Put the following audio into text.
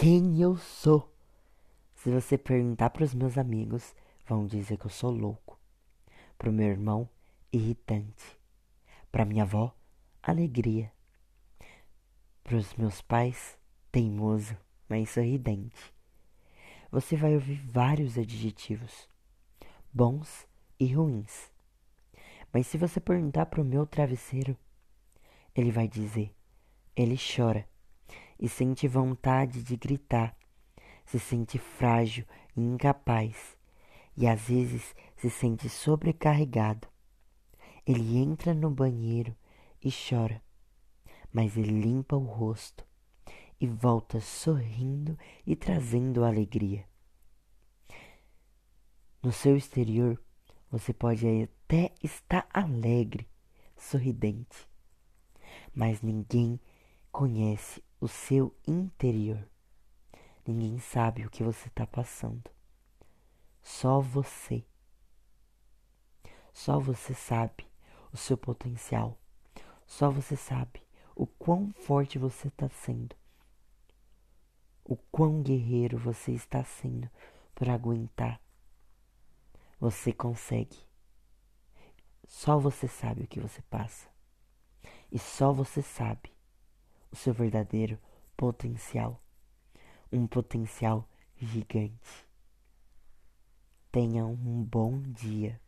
quem eu sou. Se você perguntar para os meus amigos, vão dizer que eu sou louco. Para o meu irmão, irritante. Para minha avó, alegria. Para os meus pais, teimoso, mas sorridente. Você vai ouvir vários adjetivos, bons e ruins. Mas se você perguntar para o meu travesseiro, ele vai dizer: ele chora e sente vontade de gritar, se sente frágil e incapaz, e às vezes se sente sobrecarregado. Ele entra no banheiro e chora, mas ele limpa o rosto e volta sorrindo e trazendo alegria. No seu exterior, você pode até estar alegre, sorridente, mas ninguém conhece o seu interior. Ninguém sabe o que você está passando. Só você. Só você sabe o seu potencial. Só você sabe o quão forte você está sendo. O quão guerreiro você está sendo para aguentar você consegue. Só você sabe o que você passa. E só você sabe o seu verdadeiro potencial. Um potencial gigante. Tenha um bom dia.